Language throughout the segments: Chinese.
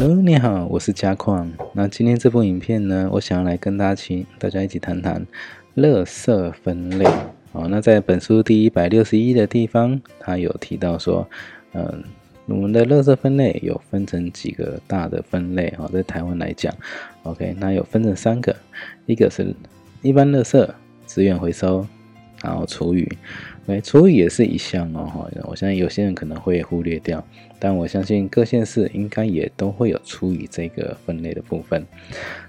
Hello，你好，我是嘉矿。那今天这部影片呢，我想要来跟大家请大家一起谈谈垃圾分类。哦，那在本书第一百六十一的地方，它有提到说，嗯，我们的垃圾分类有分成几个大的分类。哦，在台湾来讲，OK，那有分成三个，一个是一般垃圾、资源回收，然后厨余。哎，厨余也是一项哦，哈，我相信有些人可能会忽略掉，但我相信各县市应该也都会有厨余这个分类的部分。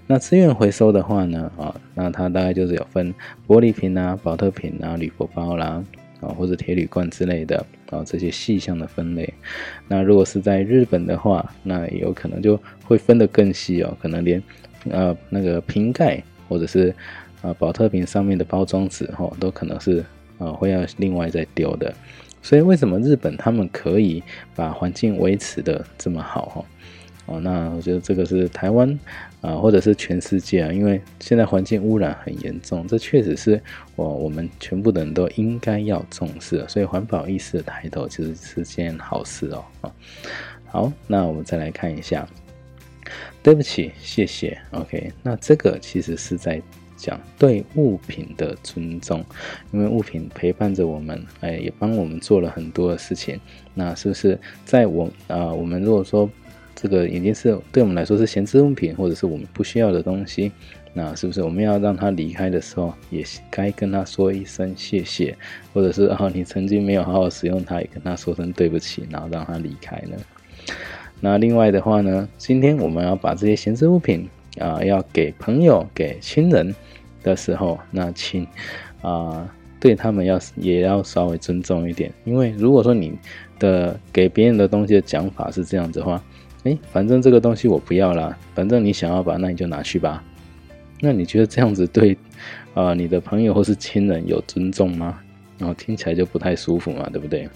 那资源回收的话呢，啊，那它大概就是有分玻璃瓶啊、保特瓶啊、铝箔包啦，啊或者铁铝罐之类的，啊这些细项的分类。那如果是在日本的话，那有可能就会分得更细哦，可能连呃那个瓶盖或者是啊保特瓶上面的包装纸，哈，都可能是。啊，会要另外再丢的，所以为什么日本他们可以把环境维持的这么好哈？哦，那我觉得这个是台湾啊，或者是全世界啊，因为现在环境污染很严重，这确实是我我们全部的人都应该要重视，所以环保意识的抬头其实是件好事哦。啊，好，那我们再来看一下，对不起，谢谢，OK，那这个其实是在。讲对物品的尊重，因为物品陪伴着我们，哎，也帮我们做了很多的事情。那是不是在我啊？我们如果说这个已经是对我们来说是闲置物品，或者是我们不需要的东西，那是不是我们要让他离开的时候，也该跟他说一声谢谢，或者是啊，你曾经没有好好使用它，也跟他说声对不起，然后让他离开呢？那另外的话呢，今天我们要把这些闲置物品啊，要给朋友、给亲人。的时候，那请啊，对他们要也要稍微尊重一点，因为如果说你的给别人的东西的讲法是这样子的话，哎，反正这个东西我不要了，反正你想要吧那你就拿去吧。那你觉得这样子对啊你的朋友或是亲人有尊重吗？然后听起来就不太舒服嘛，对不对？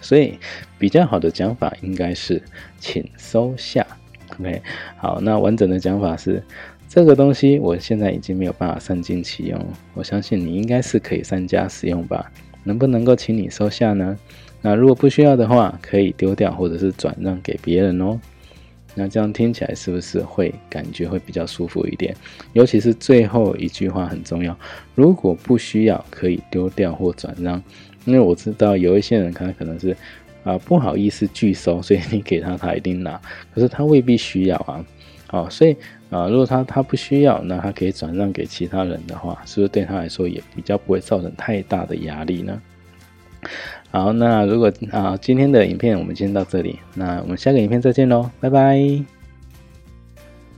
所以比较好的讲法应该是请收下。OK，好，那完整的讲法是。这个东西我现在已经没有办法善尽其用，我相信你应该是可以善加使用吧？能不能够请你收下呢？那如果不需要的话，可以丢掉或者是转让给别人哦。那这样听起来是不是会感觉会比较舒服一点？尤其是最后一句话很重要，如果不需要可以丢掉或转让，因为我知道有一些人他可能是啊不好意思拒收，所以你给他他一定拿，可是他未必需要啊。好，所以。啊，如果他他不需要，那他可以转让给其他人的话，是不是对他来说也比较不会造成太大的压力呢？好，那如果啊，今天的影片我们先到这里，那我们下个影片再见喽，拜拜。